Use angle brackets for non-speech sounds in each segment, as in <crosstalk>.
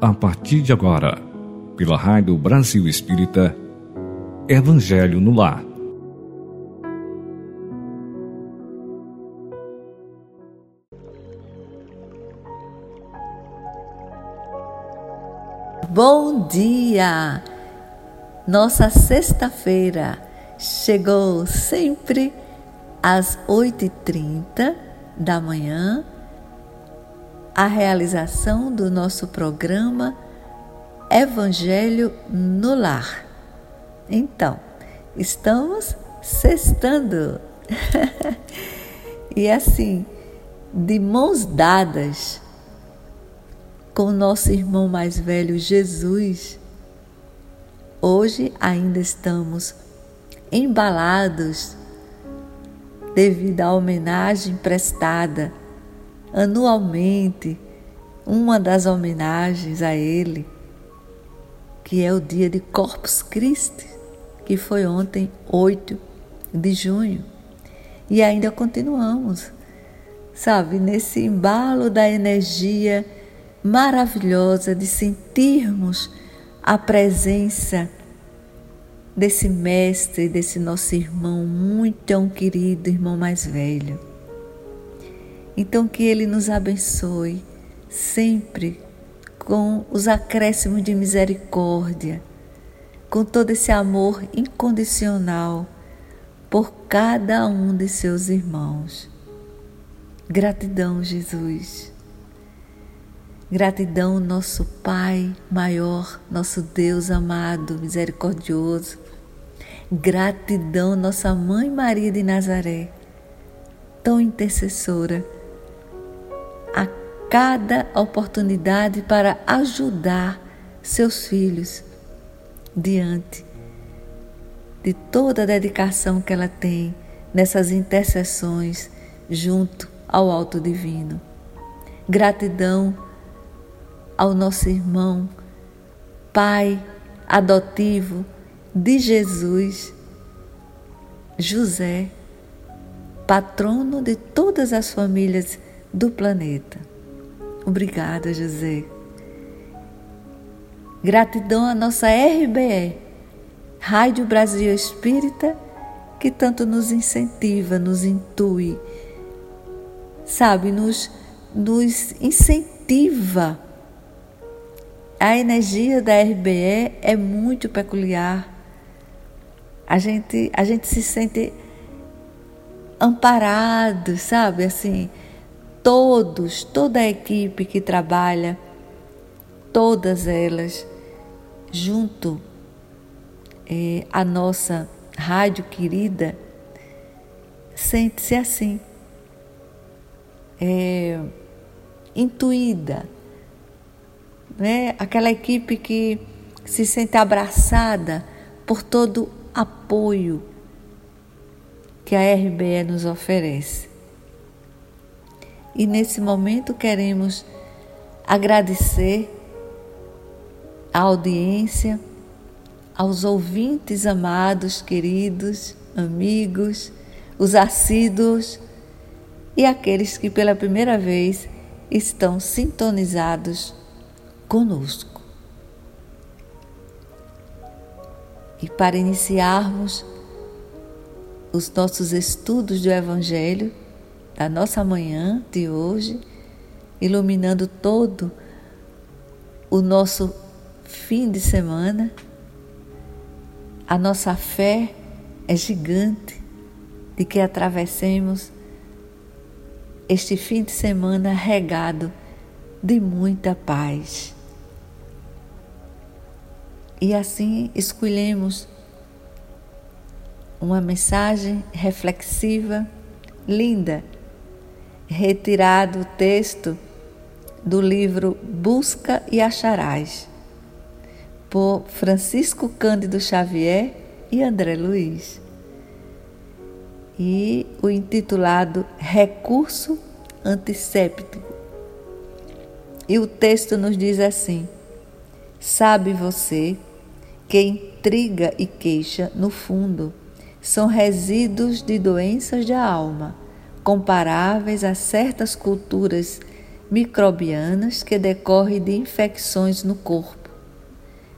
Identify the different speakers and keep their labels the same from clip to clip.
Speaker 1: a partir de agora, pela Rádio Brasil Espírita, Evangelho no Lar.
Speaker 2: Bom dia! Nossa sexta-feira chegou sempre às 8h30 da manhã a realização do nosso programa Evangelho no Lar. Então, estamos sextando. <laughs> e assim, de mãos dadas com nosso irmão mais velho Jesus, hoje ainda estamos embalados devido à homenagem prestada anualmente uma das homenagens a ele, que é o dia de Corpus Christi, que foi ontem, 8 de junho. E ainda continuamos, sabe, nesse embalo da energia maravilhosa de sentirmos a presença desse mestre, desse nosso irmão muito tão querido, irmão mais velho. Então, que Ele nos abençoe sempre com os acréscimos de misericórdia, com todo esse amor incondicional por cada um de seus irmãos. Gratidão, Jesus. Gratidão, nosso Pai maior, nosso Deus amado, misericordioso. Gratidão, nossa Mãe Maria de Nazaré, tão intercessora cada oportunidade para ajudar seus filhos diante de toda a dedicação que ela tem nessas intercessões junto ao Alto Divino. Gratidão ao nosso irmão, pai adotivo de Jesus, José, patrono de todas as famílias do planeta. Obrigada, José. Gratidão à nossa RBE, Rádio Brasil Espírita, que tanto nos incentiva, nos intui, sabe, nos, nos incentiva. A energia da RBE é muito peculiar. A gente, a gente se sente amparado, sabe, assim, todos, toda a equipe que trabalha, todas elas, junto é, à nossa rádio querida, sente-se assim, é, intuída, né? aquela equipe que se sente abraçada por todo apoio que a RBE nos oferece. E nesse momento queremos agradecer a audiência, aos ouvintes amados, queridos, amigos, os assíduos e aqueles que pela primeira vez estão sintonizados conosco. E para iniciarmos os nossos estudos do Evangelho, da nossa manhã de hoje, iluminando todo o nosso fim de semana. A nossa fé é gigante de que atravessemos este fim de semana regado de muita paz. E assim escolhemos uma mensagem reflexiva, linda, retirado o texto do livro Busca e Acharás, por Francisco Cândido Xavier e André Luiz, e o intitulado Recurso Antisséptico. E o texto nos diz assim: Sabe você que intriga e queixa, no fundo, são resíduos de doenças da alma comparáveis a certas culturas microbianas que decorrem de infecções no corpo.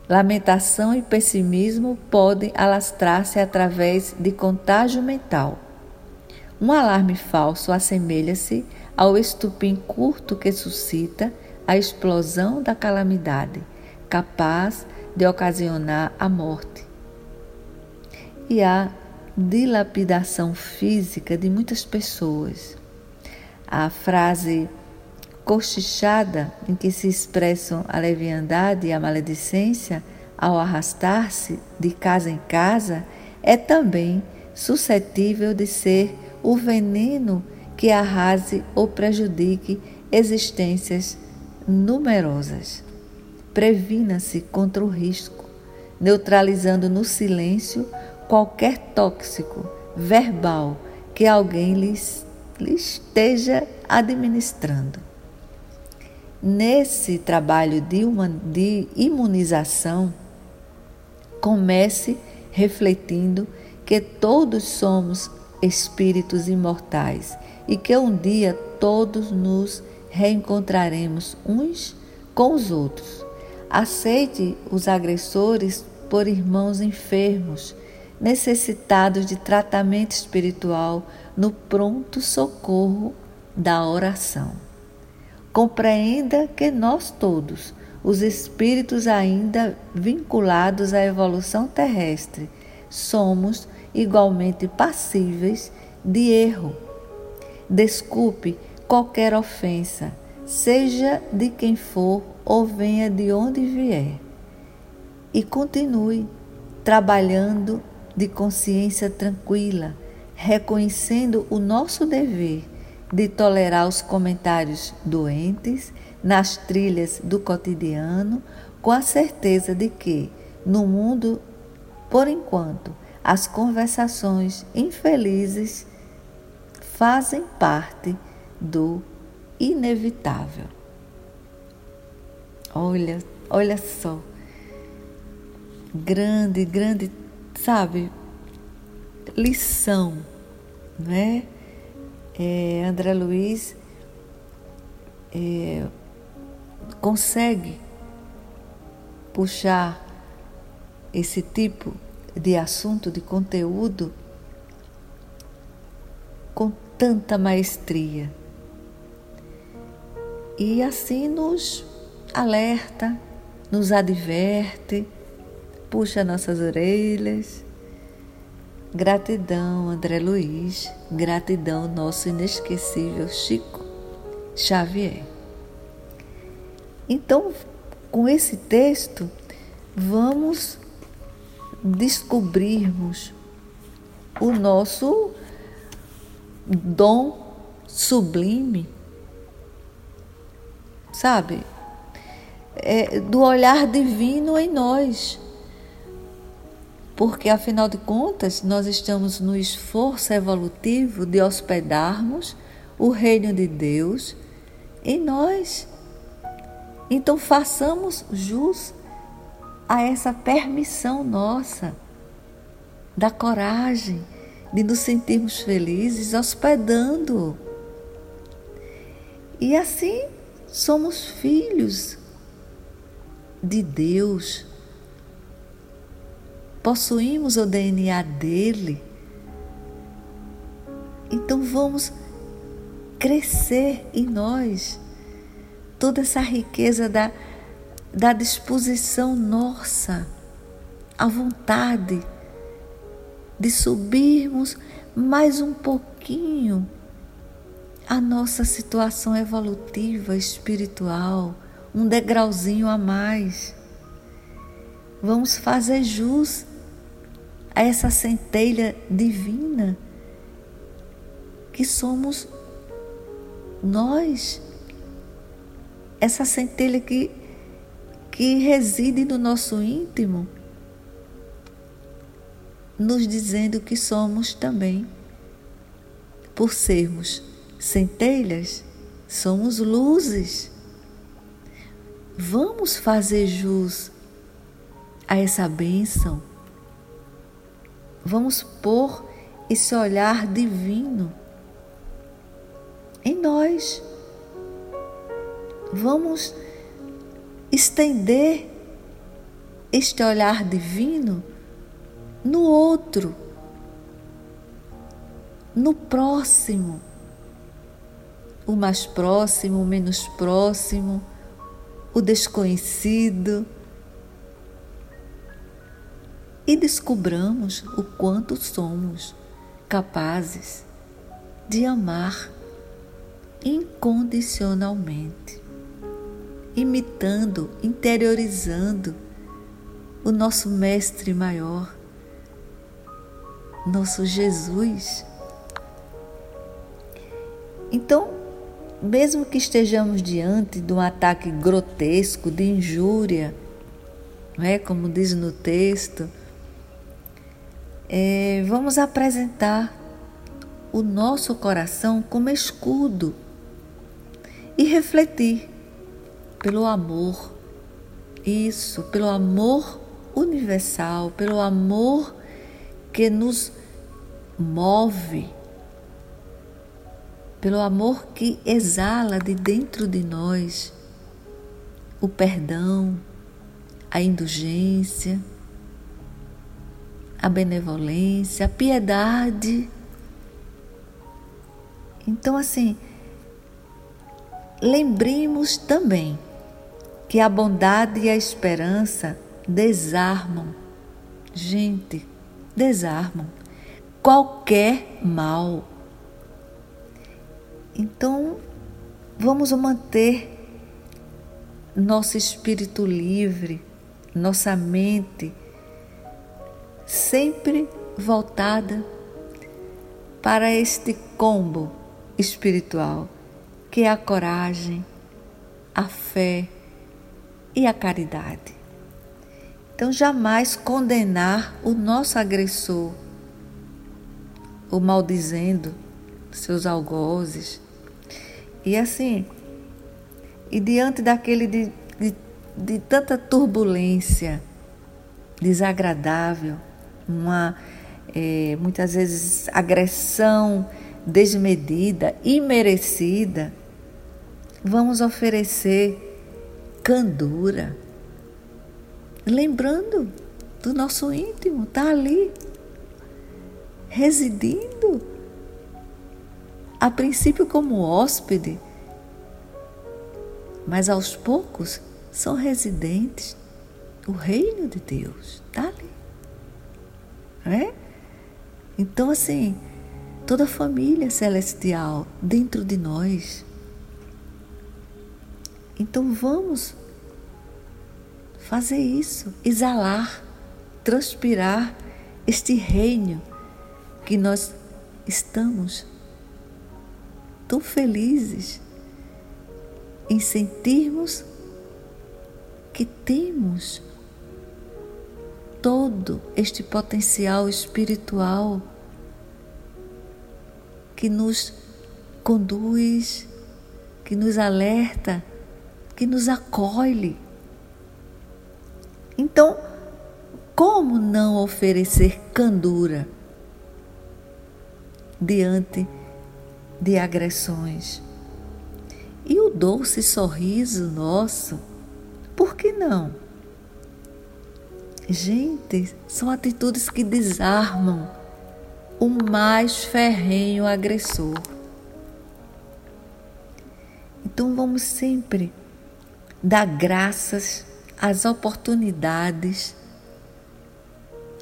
Speaker 2: Lamentação e pessimismo podem alastrar-se através de contágio mental. Um alarme falso assemelha-se ao estupim curto que suscita a explosão da calamidade, capaz de ocasionar a morte. E a dilapidação física de muitas pessoas. A frase cochichada em que se expressam a leviandade e a maledicência ao arrastar-se de casa em casa é também suscetível de ser o veneno que arrase ou prejudique existências numerosas. Previna-se contra o risco, neutralizando no silêncio qualquer tóxico verbal que alguém lhes, lhe esteja administrando. Nesse trabalho de, uma, de imunização, comece refletindo que todos somos espíritos imortais e que um dia todos nos reencontraremos uns com os outros. Aceite os agressores por irmãos enfermos necessitados de tratamento espiritual no pronto socorro da oração. Compreenda que nós todos, os espíritos ainda vinculados à evolução terrestre, somos igualmente passíveis de erro. Desculpe qualquer ofensa, seja de quem for ou venha de onde vier, e continue trabalhando de consciência tranquila, reconhecendo o nosso dever de tolerar os comentários doentes nas trilhas do cotidiano, com a certeza de que, no mundo, por enquanto, as conversações infelizes fazem parte do inevitável. Olha, olha só. Grande, grande sabe, lição, né? É, André Luiz é, consegue puxar esse tipo de assunto, de conteúdo, com tanta maestria. E assim nos alerta, nos adverte puxa nossas orelhas. Gratidão, André Luiz. Gratidão, nosso inesquecível Chico Xavier. Então, com esse texto, vamos descobrirmos o nosso dom sublime, sabe? É, do olhar divino em nós porque afinal de contas nós estamos no esforço evolutivo de hospedarmos o reino de Deus em nós. Então façamos jus a essa permissão nossa da coragem de nos sentirmos felizes hospedando. E assim somos filhos de Deus possuímos o DNA dele. Então vamos crescer em nós toda essa riqueza da, da disposição nossa, a vontade de subirmos mais um pouquinho a nossa situação evolutiva espiritual, um degrauzinho a mais. Vamos fazer jus a essa centelha divina que somos nós, essa centelha que, que reside no nosso íntimo, nos dizendo que somos também, por sermos centelhas, somos luzes. Vamos fazer jus a essa bênção. Vamos pôr esse olhar divino em nós. vamos estender este olhar divino no outro, no próximo, o mais próximo, o menos próximo, o desconhecido. E descobramos o quanto somos capazes de amar incondicionalmente, imitando, interiorizando o nosso Mestre maior, nosso Jesus. Então, mesmo que estejamos diante de um ataque grotesco, de injúria, não é? como diz no texto, é, vamos apresentar o nosso coração como escudo e refletir pelo amor, isso, pelo amor universal, pelo amor que nos move, pelo amor que exala de dentro de nós o perdão, a indulgência, a benevolência, a piedade. Então, assim, lembremos também que a bondade e a esperança desarmam. Gente, desarmam qualquer mal. Então, vamos manter nosso espírito livre, nossa mente sempre voltada para este combo espiritual, que é a coragem, a fé e a caridade. Então, jamais condenar o nosso agressor, o maldizendo seus algozes. E assim, e diante daquele de, de, de tanta turbulência desagradável, uma é, muitas vezes agressão desmedida, imerecida, vamos oferecer candura lembrando do nosso íntimo, está ali, residindo, a princípio como hóspede, mas aos poucos são residentes. O reino de Deus está ali. É? Então, assim, toda a família celestial dentro de nós. Então, vamos fazer isso, exalar, transpirar este reino que nós estamos tão felizes em sentirmos que temos todo este potencial espiritual que nos conduz, que nos alerta, que nos acolhe então, como não oferecer candura diante de agressões? E o doce sorriso nosso, por que não? Gente, são atitudes que desarmam o mais ferrenho agressor. Então vamos sempre dar graças as oportunidades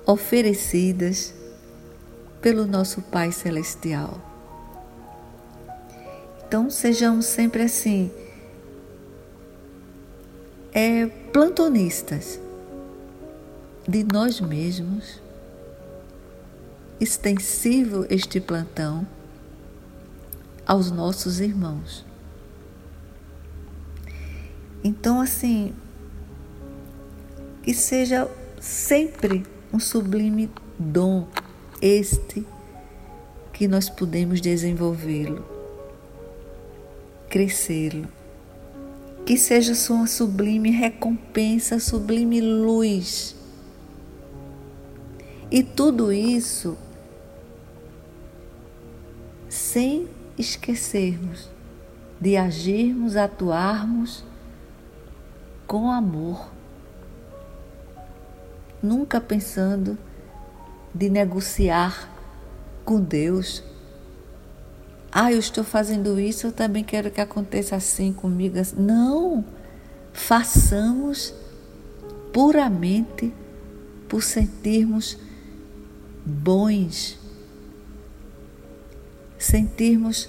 Speaker 2: oferecidas pelo nosso Pai Celestial. Então sejamos sempre assim, é, plantonistas de nós mesmos, extensivo este plantão aos nossos irmãos. Então, assim, que seja sempre um sublime dom este que nós podemos desenvolvê-lo, crescê-lo. Que seja sua sublime recompensa, sublime luz. E tudo isso sem esquecermos de agirmos, atuarmos com amor, nunca pensando de negociar com Deus. Ah, eu estou fazendo isso, eu também quero que aconteça assim comigo. Não! Façamos puramente por sentirmos bons, sentirmos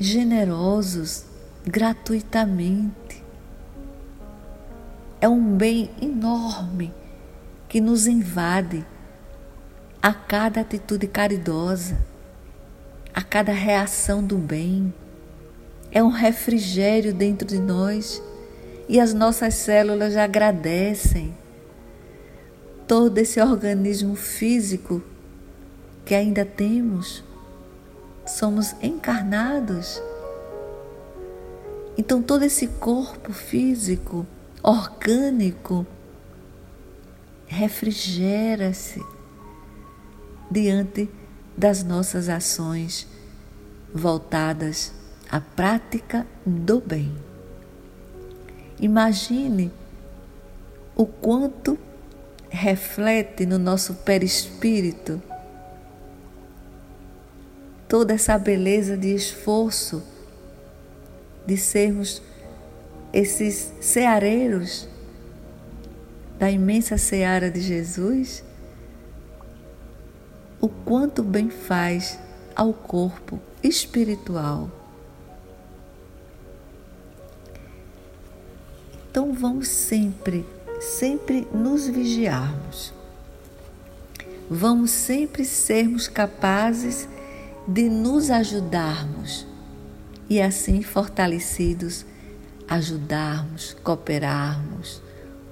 Speaker 2: generosos gratuitamente. É um bem enorme que nos invade a cada atitude caridosa, a cada reação do bem. É um refrigério dentro de nós e as nossas células já agradecem todo esse organismo físico que ainda temos. Somos encarnados. Então, todo esse corpo físico, orgânico, refrigera-se diante das nossas ações voltadas à prática do bem. Imagine o quanto reflete no nosso perispírito toda essa beleza de esforço de sermos esses ceareiros da imensa seara de Jesus, o quanto bem faz ao corpo espiritual. Então vamos sempre, sempre nos vigiarmos. Vamos sempre sermos capazes de nos ajudarmos e assim fortalecidos ajudarmos, cooperarmos,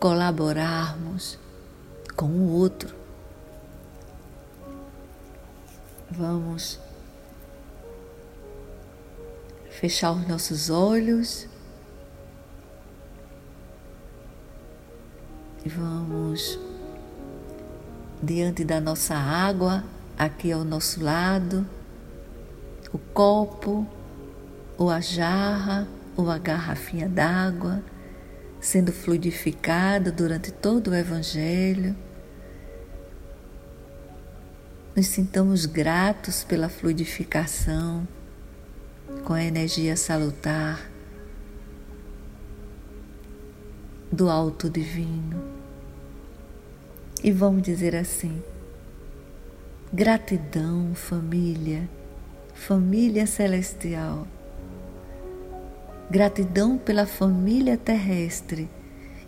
Speaker 2: colaborarmos com o outro. Vamos fechar os nossos olhos e vamos diante da nossa água, aqui ao nosso lado, o copo, ou a jarra, ou a garrafinha d'água sendo fluidificada durante todo o Evangelho. Nos sintamos gratos pela fluidificação com a energia salutar do Alto Divino. E vamos dizer assim: gratidão, família, família celestial Gratidão pela família terrestre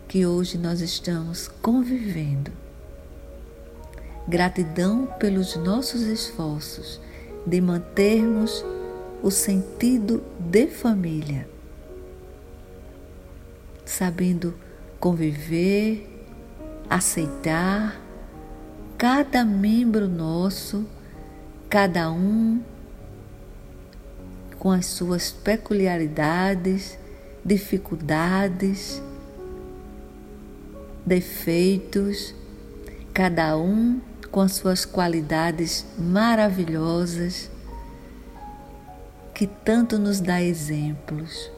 Speaker 2: que hoje nós estamos convivendo. Gratidão pelos nossos esforços de mantermos o sentido de família, sabendo conviver, aceitar cada membro nosso, cada um com as suas peculiaridades, dificuldades, defeitos, cada um com as suas qualidades maravilhosas, que tanto nos dá exemplos.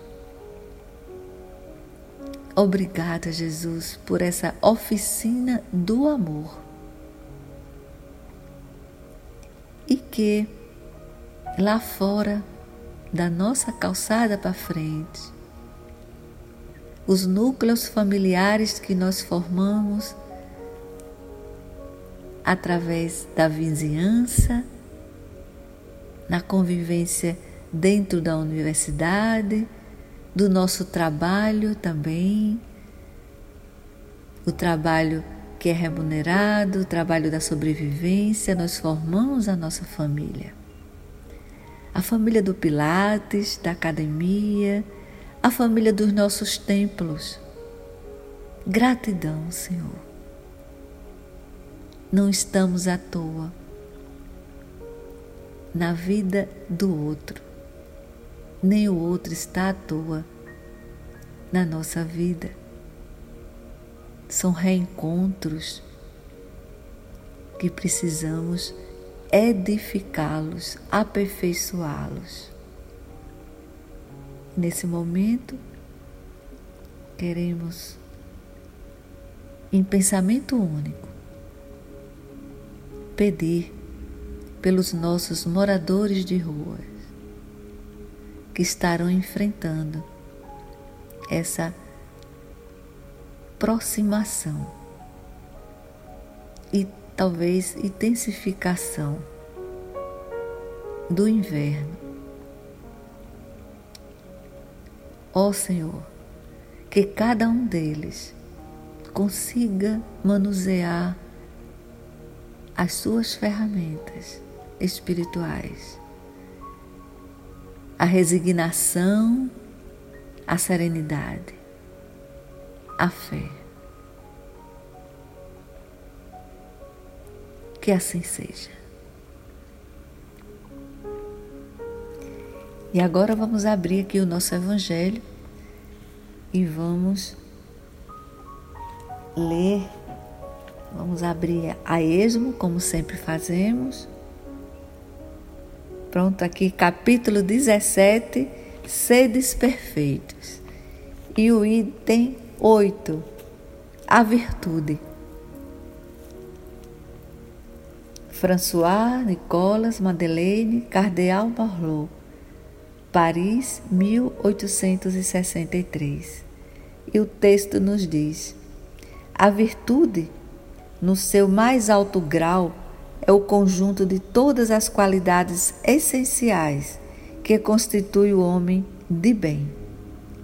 Speaker 2: Obrigada, Jesus, por essa oficina do amor. E que lá fora da nossa calçada para frente, os núcleos familiares que nós formamos através da vizinhança, na convivência dentro da universidade, do nosso trabalho também, o trabalho que é remunerado, o trabalho da sobrevivência, nós formamos a nossa família a família do Pilates, da academia, a família dos nossos templos. Gratidão, Senhor. Não estamos à toa na vida do outro, nem o outro está à toa na nossa vida. São reencontros que precisamos edificá-los, aperfeiçoá-los. nesse momento, queremos, em pensamento único, pedir pelos nossos moradores de ruas que estarão enfrentando essa aproximação e talvez intensificação do inverno. Ó oh Senhor, que cada um deles consiga manusear as suas ferramentas espirituais. A resignação, a serenidade, a fé. Que assim seja. E agora vamos abrir aqui o nosso Evangelho e vamos ler, vamos abrir a esmo, como sempre fazemos. Pronto, aqui capítulo 17, sedes perfeitos. E o item 8, a virtude. François Nicolas Madeleine Cardeal Marlot Paris, 1863. E o texto nos diz: a virtude, no seu mais alto grau, é o conjunto de todas as qualidades essenciais que constitui o homem de bem.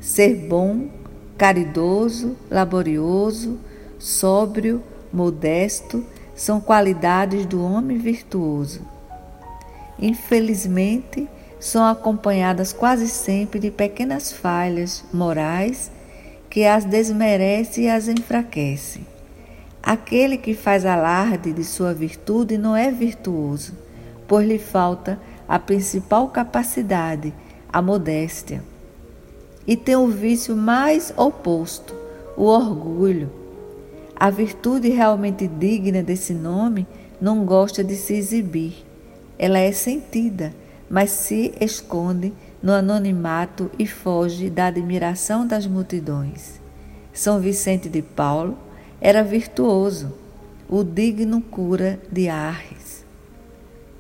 Speaker 2: Ser bom, caridoso, laborioso, sóbrio, modesto são qualidades do homem virtuoso. Infelizmente, são acompanhadas quase sempre de pequenas falhas morais que as desmerece e as enfraquece. Aquele que faz alarde de sua virtude não é virtuoso, pois lhe falta a principal capacidade, a modéstia. E tem o vício mais oposto, o orgulho. A virtude realmente digna desse nome não gosta de se exibir. Ela é sentida mas se esconde no anonimato e foge da admiração das multidões. São Vicente de Paulo era virtuoso, o digno cura de Arres.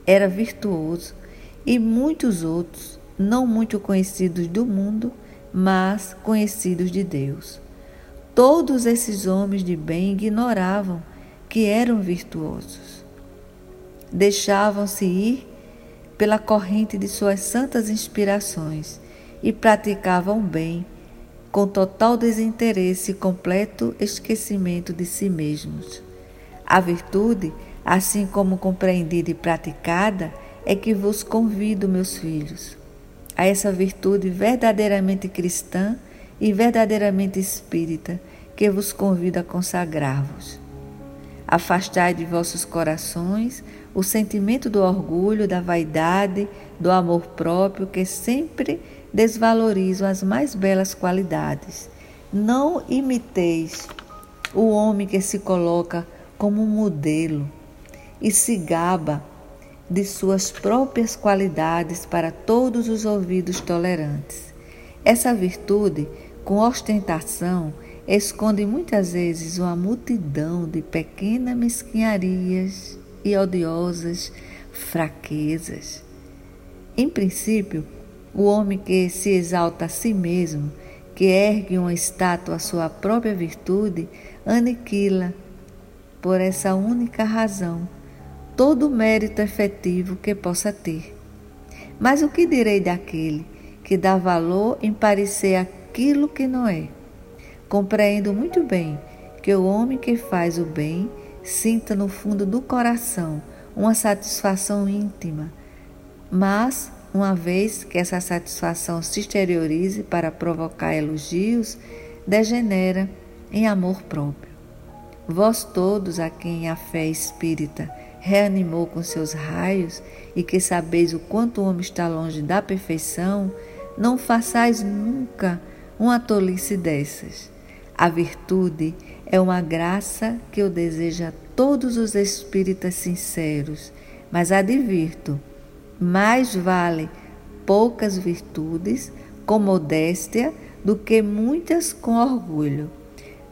Speaker 2: Era virtuoso e muitos outros, não muito conhecidos do mundo, mas conhecidos de Deus. Todos esses homens de bem ignoravam que eram virtuosos. Deixavam-se ir pela corrente de suas santas inspirações e praticavam bem, com total desinteresse e completo esquecimento de si mesmos. A virtude, assim como compreendida e praticada, é que vos convido, meus filhos, a essa virtude verdadeiramente cristã e verdadeiramente espírita, que vos convido a consagrar-vos. Afastai de vossos corações o sentimento do orgulho, da vaidade, do amor próprio que sempre desvalorizam as mais belas qualidades. Não imiteis o homem que se coloca como um modelo e se gaba de suas próprias qualidades para todos os ouvidos tolerantes. Essa virtude, com ostentação, esconde muitas vezes uma multidão de pequenas mesquinharias e odiosas fraquezas. Em princípio, o homem que se exalta a si mesmo, que ergue uma estátua à sua própria virtude, aniquila, por essa única razão, todo o mérito efetivo que possa ter. Mas o que direi daquele que dá valor em parecer aquilo que não é? Compreendo muito bem que o homem que faz o bem sinta no fundo do coração uma satisfação íntima, mas, uma vez que essa satisfação se exteriorize para provocar elogios, degenera em amor próprio. Vós todos a quem a fé espírita reanimou com seus raios e que sabeis o quanto o homem está longe da perfeição, não façais nunca uma tolice dessas. A virtude é uma graça que eu desejo a todos os espíritas sinceros, mas advirto: mais vale poucas virtudes com modéstia do que muitas com orgulho.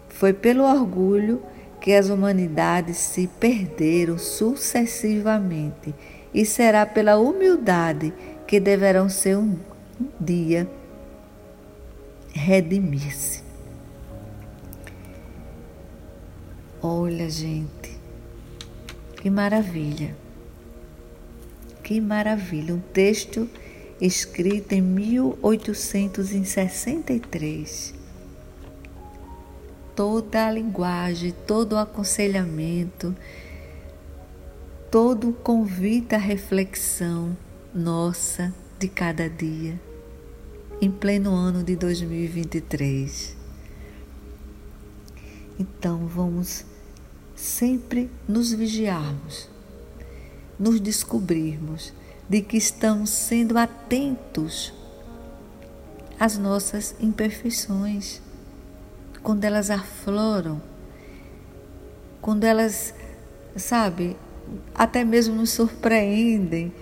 Speaker 2: Foi pelo orgulho que as humanidades se perderam sucessivamente, e será pela humildade que deverão ser um dia redimir-se. Olha, gente, que maravilha! Que maravilha! Um texto escrito em 1863. Toda a linguagem, todo o aconselhamento, todo o convite à reflexão nossa de cada dia, em pleno ano de 2023. Então vamos sempre nos vigiarmos, nos descobrirmos de que estamos sendo atentos às nossas imperfeições, quando elas afloram, quando elas, sabe, até mesmo nos surpreendem,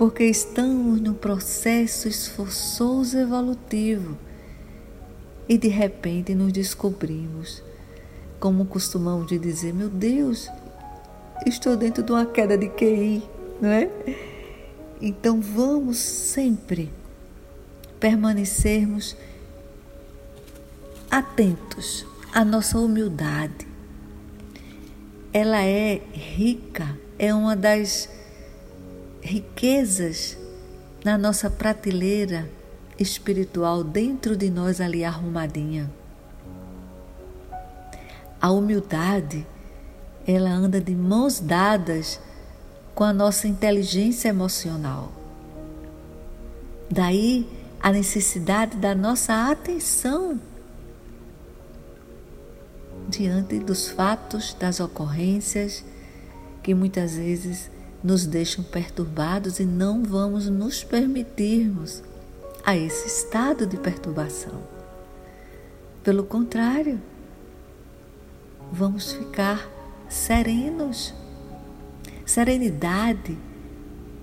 Speaker 2: porque estamos num processo esforçoso evolutivo e de repente nos descobrimos, como costumamos de dizer, meu Deus, estou dentro de uma queda de QI, não é? Então vamos sempre permanecermos atentos à nossa humildade. Ela é rica, é uma das riquezas na nossa prateleira espiritual dentro de nós ali arrumadinha. A humildade, ela anda de mãos dadas com a nossa inteligência emocional. Daí a necessidade da nossa atenção diante dos fatos, das ocorrências que muitas vezes nos deixam perturbados e não vamos nos permitirmos a esse estado de perturbação. Pelo contrário, vamos ficar serenos Serenidade,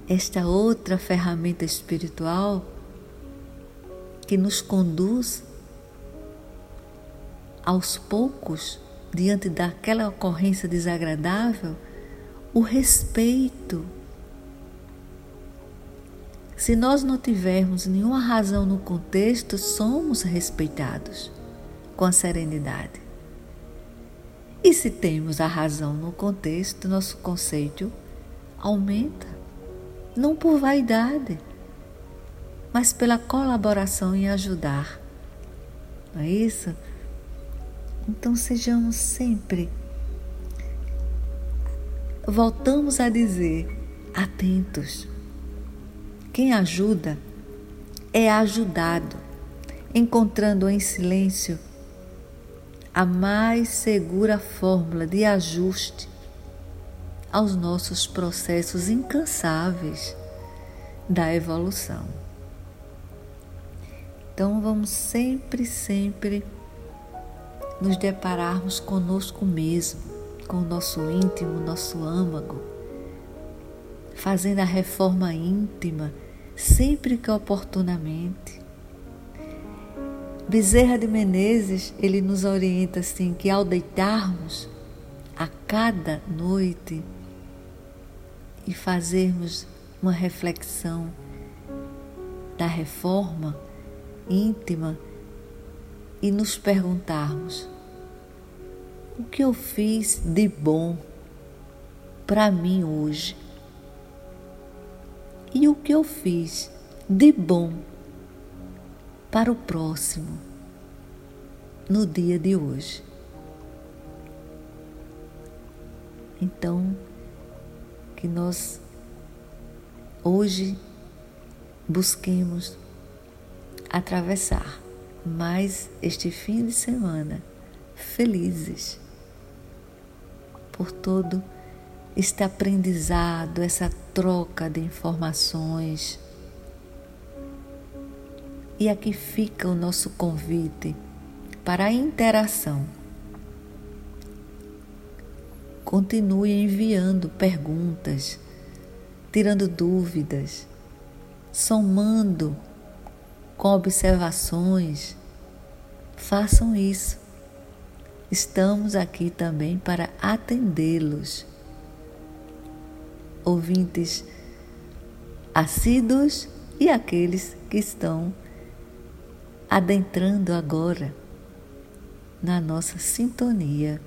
Speaker 2: esta outra ferramenta espiritual que nos conduz aos poucos, diante daquela ocorrência desagradável, o respeito. Se nós não tivermos nenhuma razão no contexto, somos respeitados com a serenidade. E se temos a razão no contexto, nosso conceito aumenta, não por vaidade, mas pela colaboração em ajudar. Não é isso? Então sejamos sempre, voltamos a dizer, atentos. Quem ajuda é ajudado, encontrando em silêncio a mais segura fórmula de ajuste aos nossos processos incansáveis da evolução. Então vamos sempre, sempre nos depararmos conosco mesmo, com o nosso íntimo, nosso âmago, fazendo a reforma íntima sempre que oportunamente. Bezerra de Menezes, ele nos orienta assim que ao deitarmos a cada noite e fazermos uma reflexão da reforma íntima e nos perguntarmos: o que eu fiz de bom para mim hoje? E o que eu fiz de bom para o próximo no dia de hoje. Então, que nós hoje busquemos atravessar mais este fim de semana felizes por todo este aprendizado, essa troca de informações e aqui fica o nosso convite para a interação. Continue enviando perguntas, tirando dúvidas, somando com observações, façam isso. Estamos aqui também para atendê-los. Ouvintes assíduos e aqueles que estão adentrando agora na nossa sintonia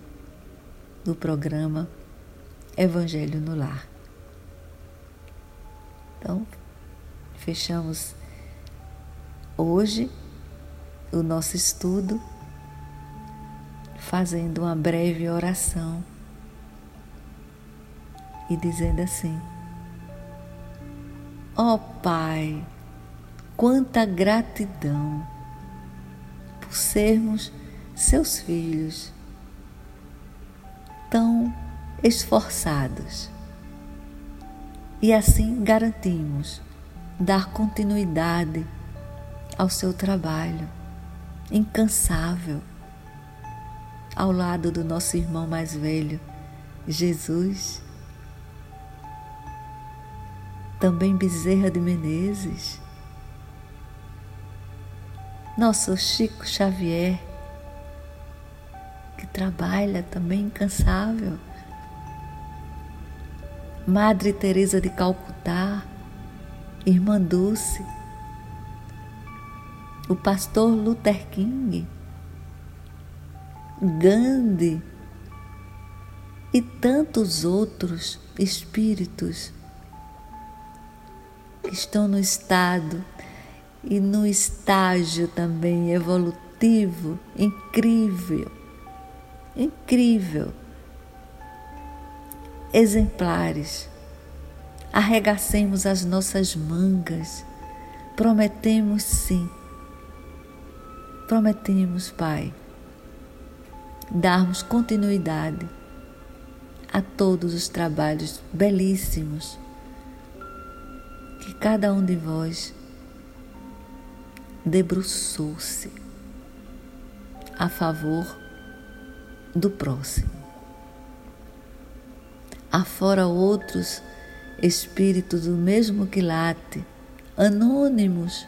Speaker 2: do programa Evangelho no Lar. Então, fechamos hoje o nosso estudo fazendo uma breve oração e dizendo assim: Ó oh, Pai, quanta gratidão por sermos seus filhos tão esforçados. E assim garantimos dar continuidade ao seu trabalho incansável ao lado do nosso irmão mais velho, Jesus. Também Bezerra de Menezes, nosso Chico Xavier, que trabalha também incansável. Madre Teresa de Calcutá, Irmã Dulce, o pastor Luther King, Gandhi e tantos outros espíritos que estão no estado e no estágio também evolutivo incrível, incrível, exemplares. Arregacemos as nossas mangas, prometemos sim, prometemos, Pai, darmos continuidade a todos os trabalhos belíssimos que cada um de vós debruçou-se a favor do próximo. Afora outros espíritos do mesmo quilate, anônimos,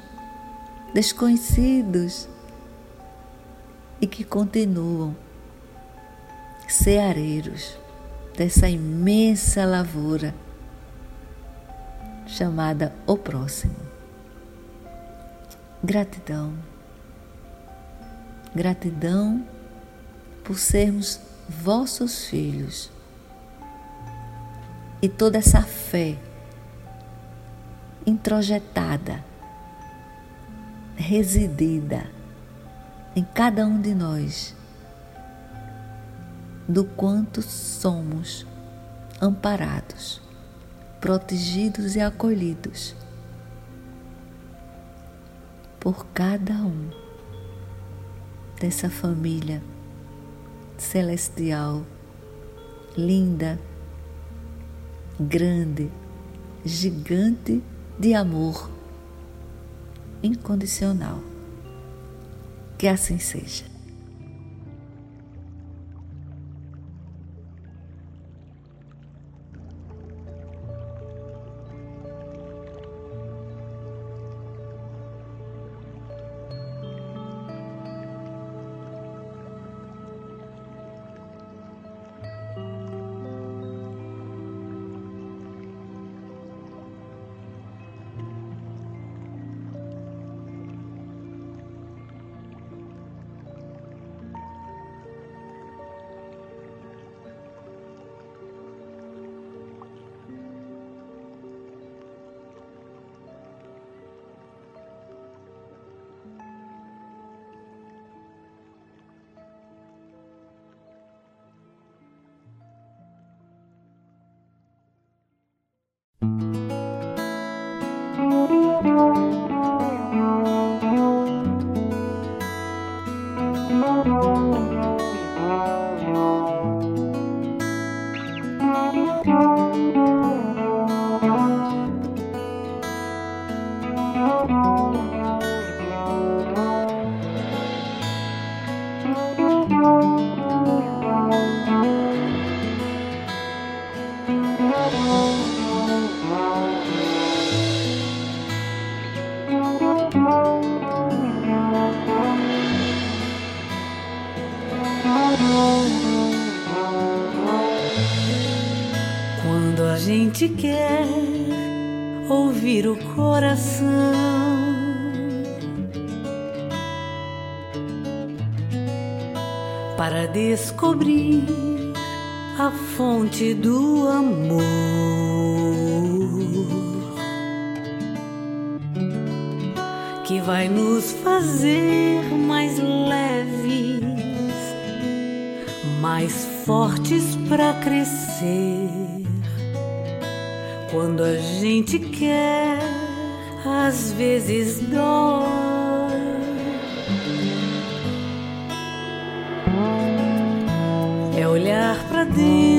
Speaker 2: desconhecidos e que continuam ceareiros dessa imensa lavoura chamada o próximo. Gratidão. Gratidão por sermos vossos filhos. E toda essa fé introjetada, residida em cada um de nós, do quanto somos amparados, protegidos e acolhidos por cada um dessa família celestial, linda, grande, gigante de amor incondicional. Que assim seja.
Speaker 3: Quando a gente quer ouvir o coração. Para descobrir a fonte do amor. vai nos fazer mais leves, mais fortes para crescer. Quando a gente quer, às vezes dói. É olhar para dentro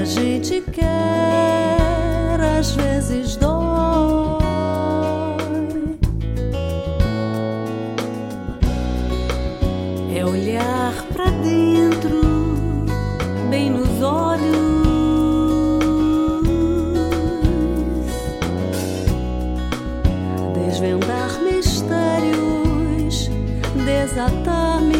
Speaker 3: a gente quer, às vezes dói. É olhar pra dentro, bem nos olhos, desvendar mistérios, desatar mistérios.